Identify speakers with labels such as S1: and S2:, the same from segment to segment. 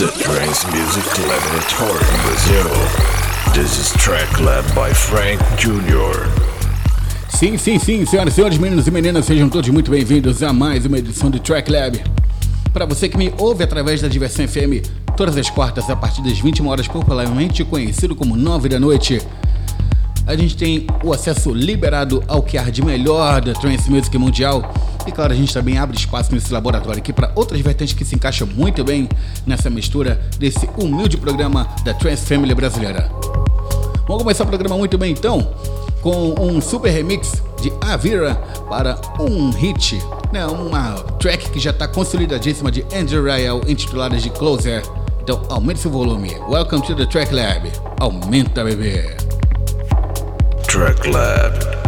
S1: The Trance Music Laboratory in Brazil. This is Track Lab by Frank Jr.
S2: Sim, sim, sim, senhoras e senhores, meninos e meninas, sejam todos muito bem-vindos a mais uma edição do Track Lab. Para você que me ouve através da Diversão FM, todas as quartas a partir das 21 horas, popularmente conhecido como 9 da noite, a gente tem o acesso liberado ao que há de melhor da Trance Music Mundial. E claro, a gente também abre espaço nesse laboratório aqui para outras vertentes que se encaixam muito bem nessa mistura desse humilde programa da Trance Family brasileira. Vamos começar o programa muito bem então, com um super remix de Avira para um hit, né, uma track que já está consolidadíssima de Andrew Ryle intitulada de Closer. Então aumente seu volume. Welcome to the Track Lab. Aumenta, bebê.
S1: Track Lab.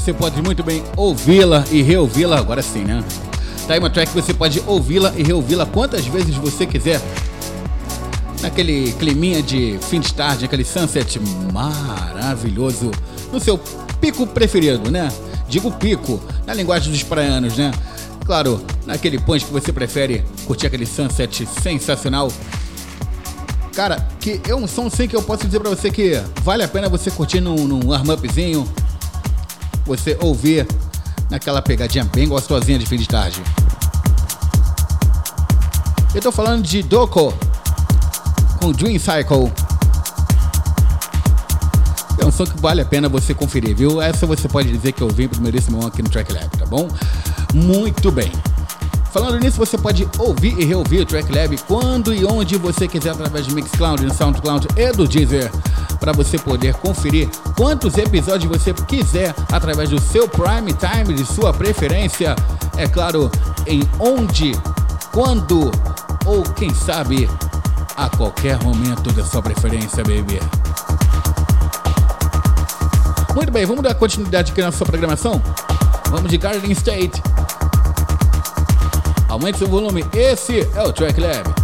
S2: Você pode muito bem ouvi-la e reouvi-la, agora sim, né? Tá aí uma track que você pode ouvi-la e reouvi-la quantas vezes você quiser. Naquele climinha de fim de tarde, aquele sunset maravilhoso, no seu pico preferido, né? Digo pico, na linguagem dos praianos, né? Claro, naquele punch que você prefere curtir aquele sunset sensacional. Cara, que é um som sim que eu posso dizer pra você que vale a pena você curtir num, num warm-upzinho, você ouvir naquela pegadinha bem gostosinha de fim de tarde. Eu tô falando de Doko com Dream Cycle. É um som que vale a pena você conferir, viu? Essa você pode dizer que eu vim primeiríssimo aqui no Track Lab, tá bom? Muito bem. Falando nisso, você pode ouvir e reouvir o Track Lab quando e onde você quiser através do Mixcloud, no SoundCloud e do Deezer, para você poder conferir quantos episódios você quiser através do seu Prime Time de sua preferência. É claro, em onde, quando ou quem sabe a qualquer momento da sua preferência, baby. Muito bem, vamos dar continuidade aqui na nossa programação? Vamos de Garden State. Aumente seu volume, esse é o Track Lab.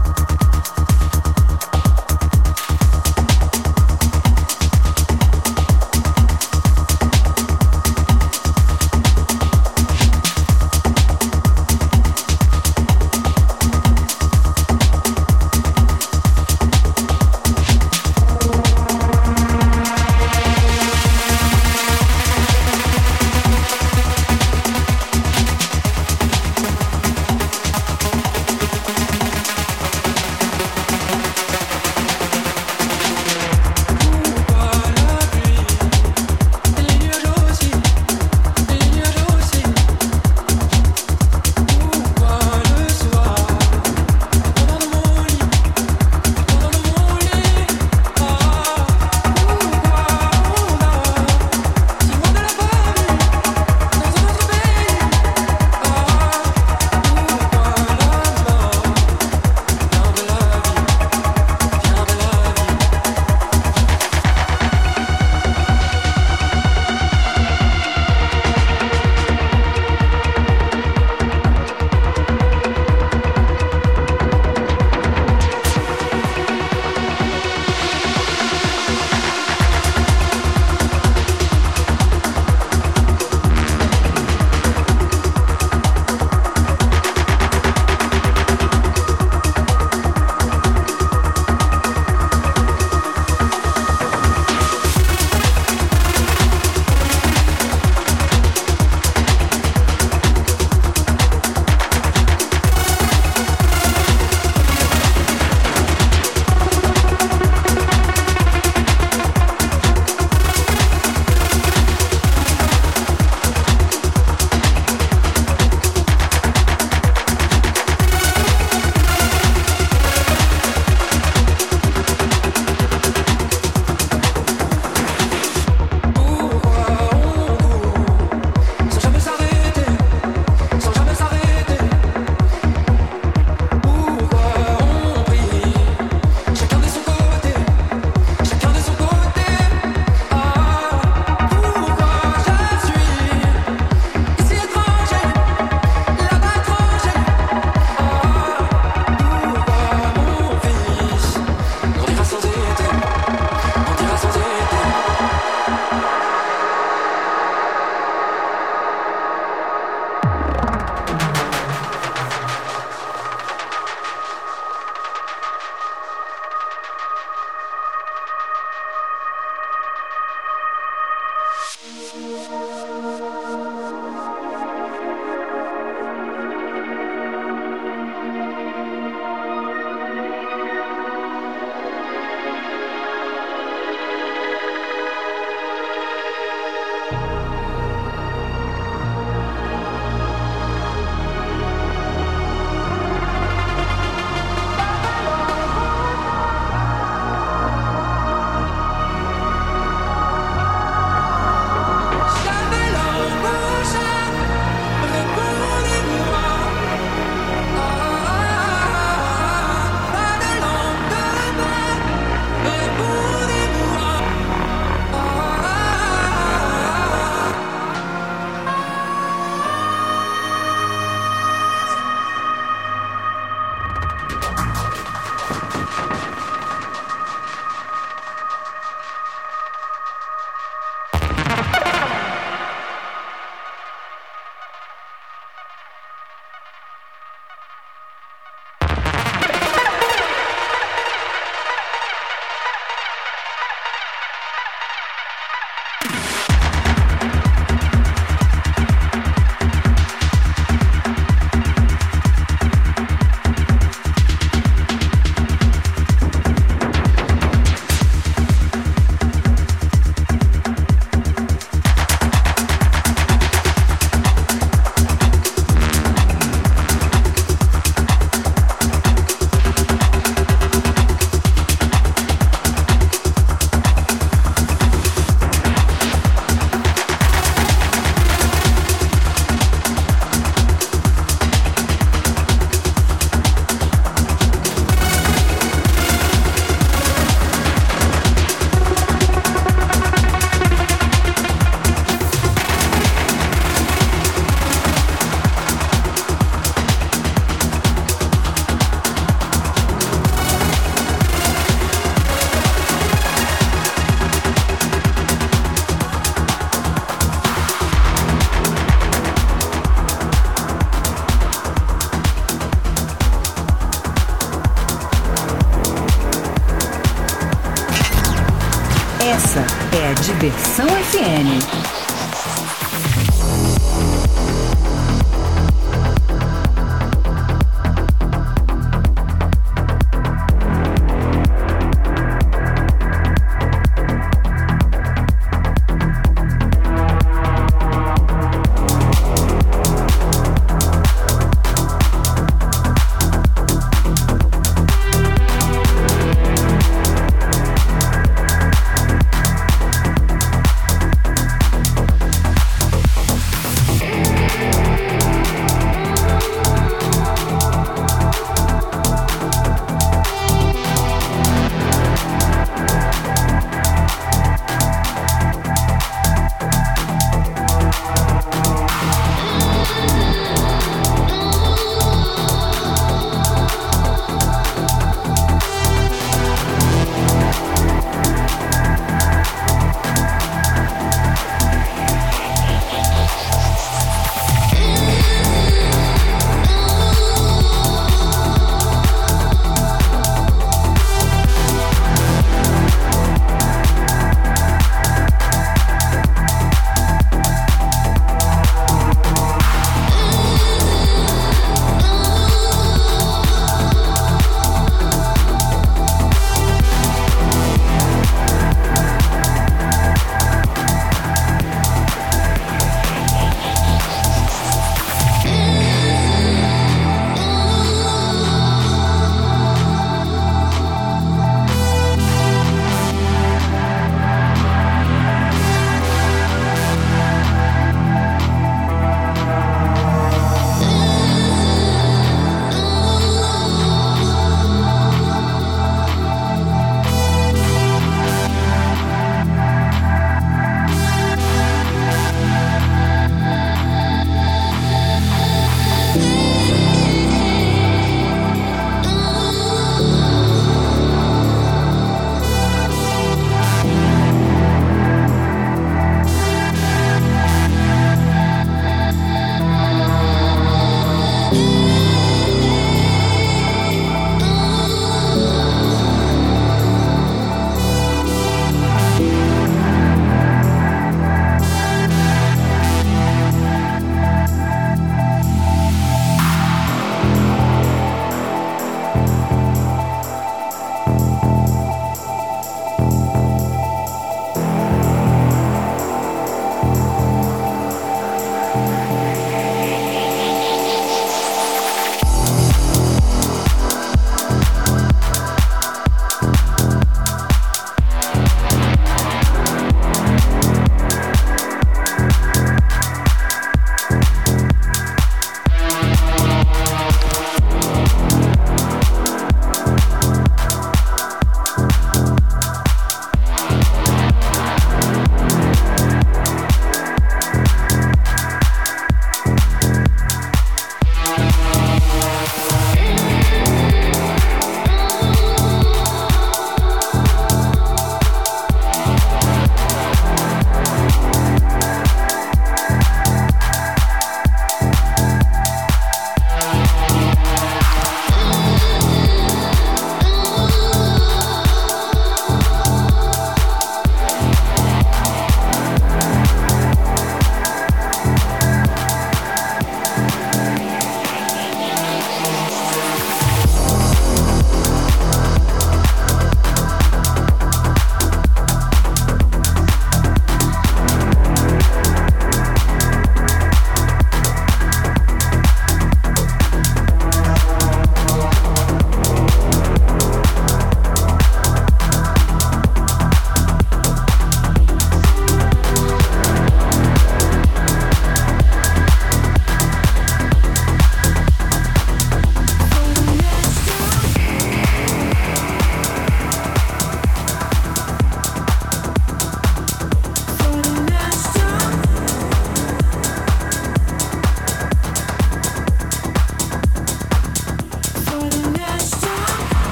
S3: A Diversão FM.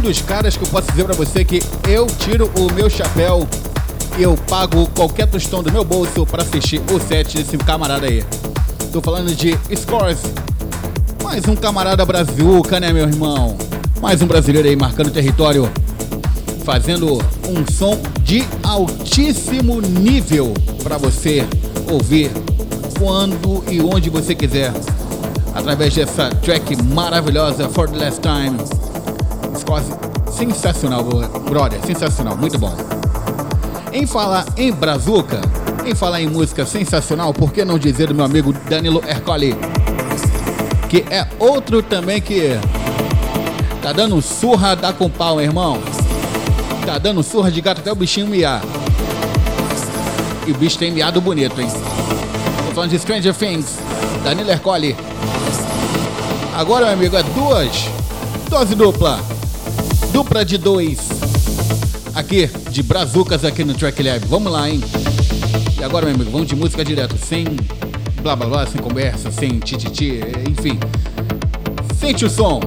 S2: Um dos caras que eu posso dizer para você que eu tiro o meu chapéu e eu pago qualquer tostão do meu bolso para assistir o set desse camarada aí. Tô falando de Scores. Mais um camarada brazuca, né, meu irmão? Mais um brasileiro aí marcando território, fazendo um som de altíssimo nível para você ouvir quando e onde você quiser. Através dessa track maravilhosa For the Last Time sensacional, brother, sensacional, muito bom. Em falar em Brazuca, em falar em música sensacional, por que não dizer do meu amigo Danilo Ercoli? Que é outro também que tá dando surra da com pau, irmão. Tá dando surra de gato até o bichinho miar. E o bicho tem miado bonito, hein? Tô falando de Stranger Things, Danilo Ercoli. Agora, meu amigo, é duas. Dose dupla dupla de dois. Aqui, de Brazucas aqui no Track Lab. Vamos lá, hein? E agora, meu amigo, vamos de música direto, sem blá blá blá, sem conversa, sem tititi, enfim. Sente o som.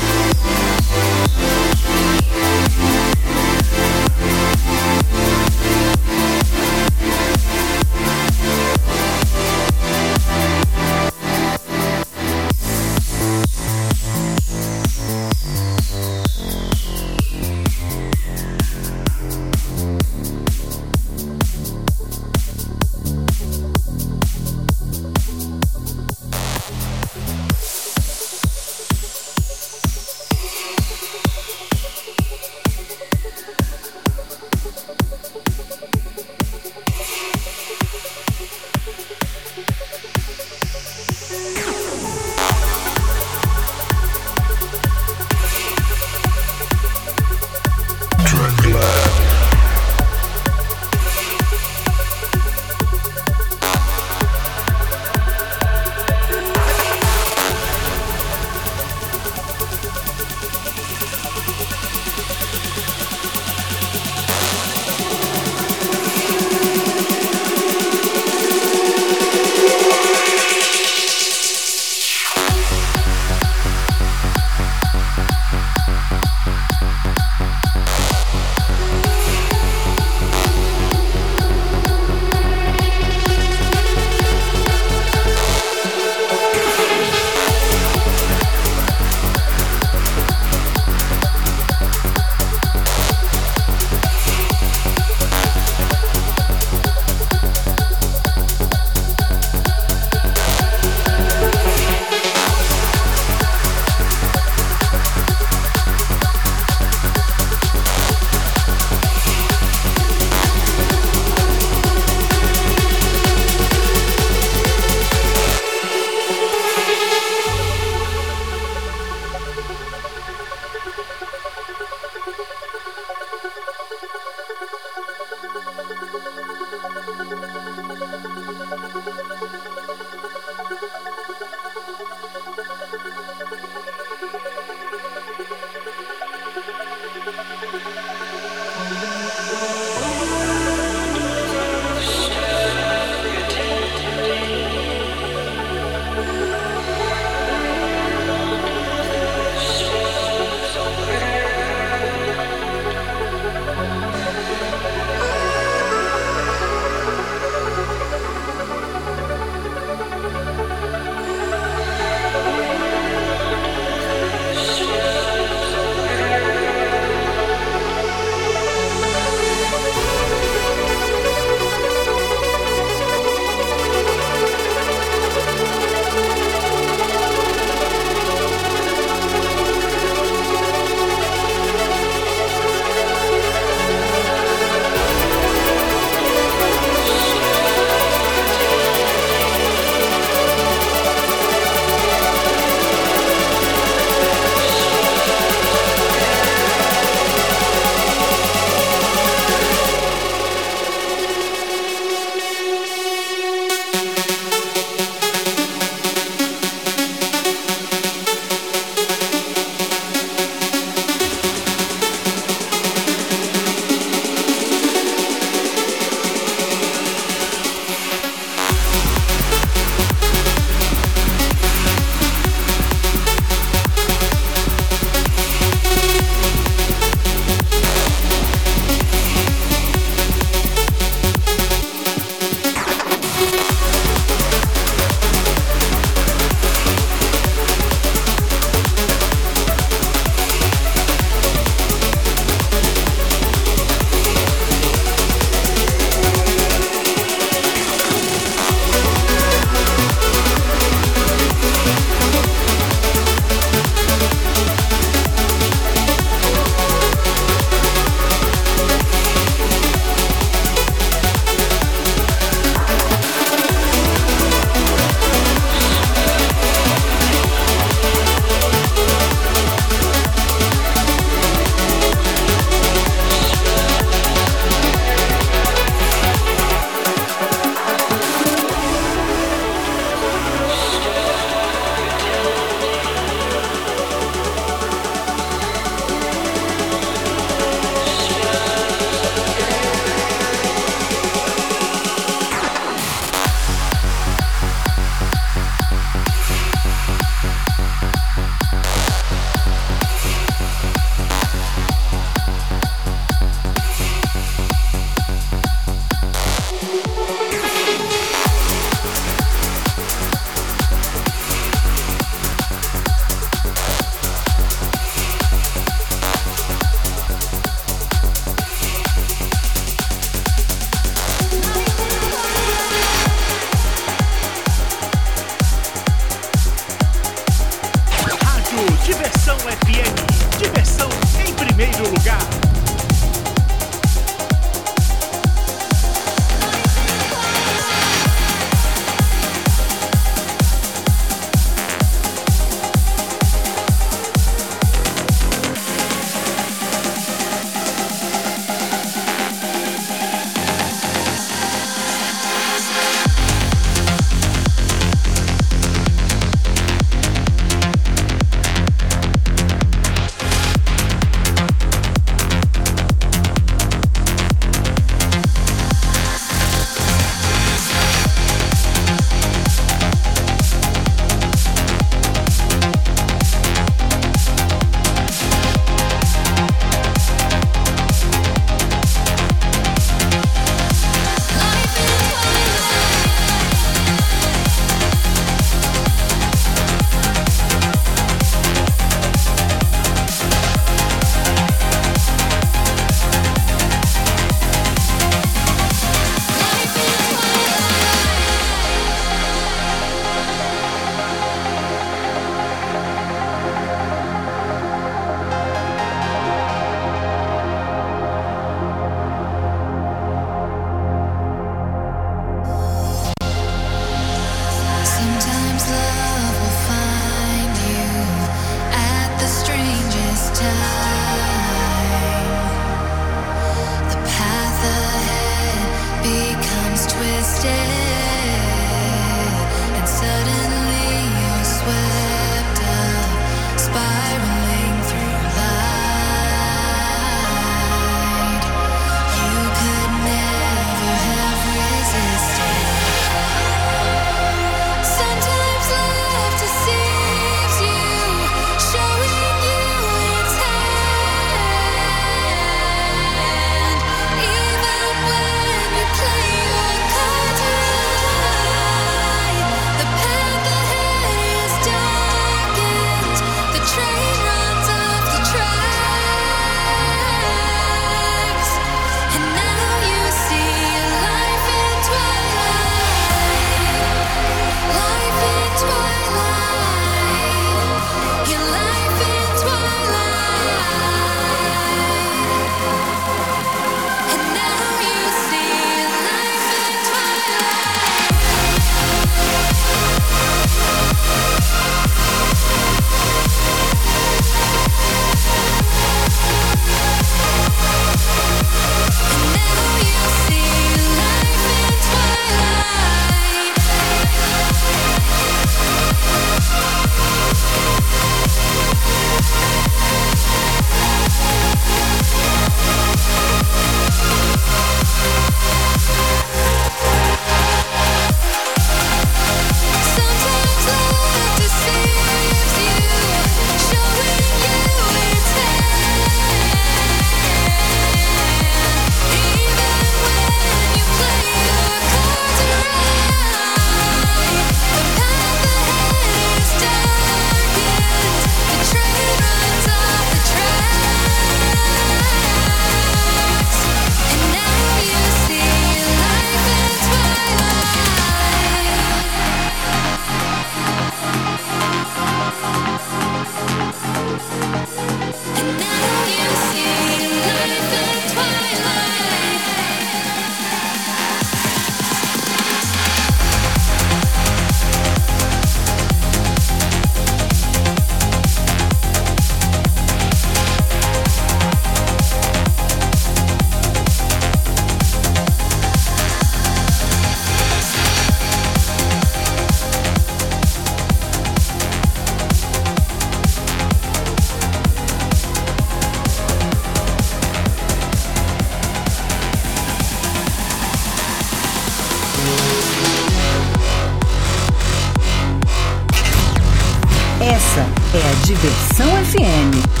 S3: Diversão FM.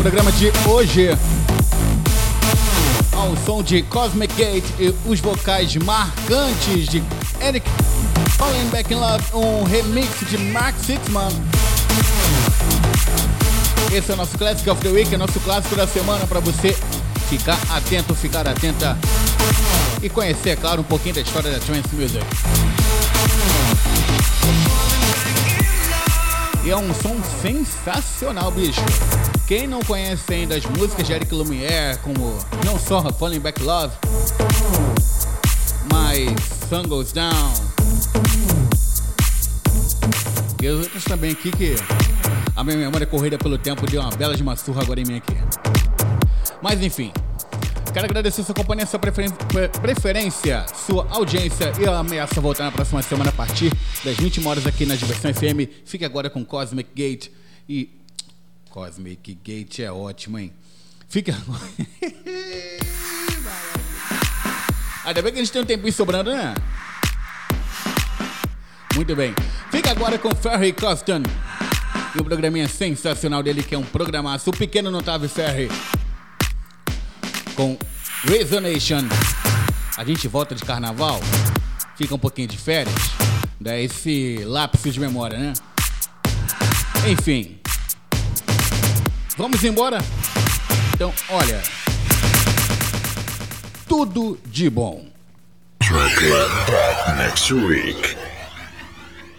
S2: Programa de hoje. Ao som de Cosmic Gate e os vocais marcantes de Eric Falling Back in Love, um remix de Mark Sixman. Esse é o nosso Classic of the Week, é nosso clássico da semana para você ficar atento, ficar atenta e conhecer, é claro, um pouquinho da história da Trance Music. E é um som sensacional, bicho. Quem não conhece ainda as músicas de Eric Lumière, como não só Falling Back Love, mas Sun Goes Down, e as outras também aqui que a minha memória corrida pelo tempo deu uma bela de uma surra agora em mim aqui. Mas enfim, Quero agradecer sua companhia, sua preferência, sua audiência e eu ameaço voltar na próxima semana a partir das 20 horas aqui na Diversão FM. Fique agora com Cosmic Gate e Cosmic Gate é ótimo, hein? Fica. Ainda bem que a gente tem um tempinho sobrando, né? Muito bem. Fica agora com Ferry Coston. E o programinha sensacional dele, que é um programaço. O pequeno notável Ferry. Com Resonation. A gente volta de carnaval. Fica um pouquinho de férias. Dá esse lápis de memória, né? Enfim. Vamos embora? Então, olha. Tudo de bom.
S1: Next week.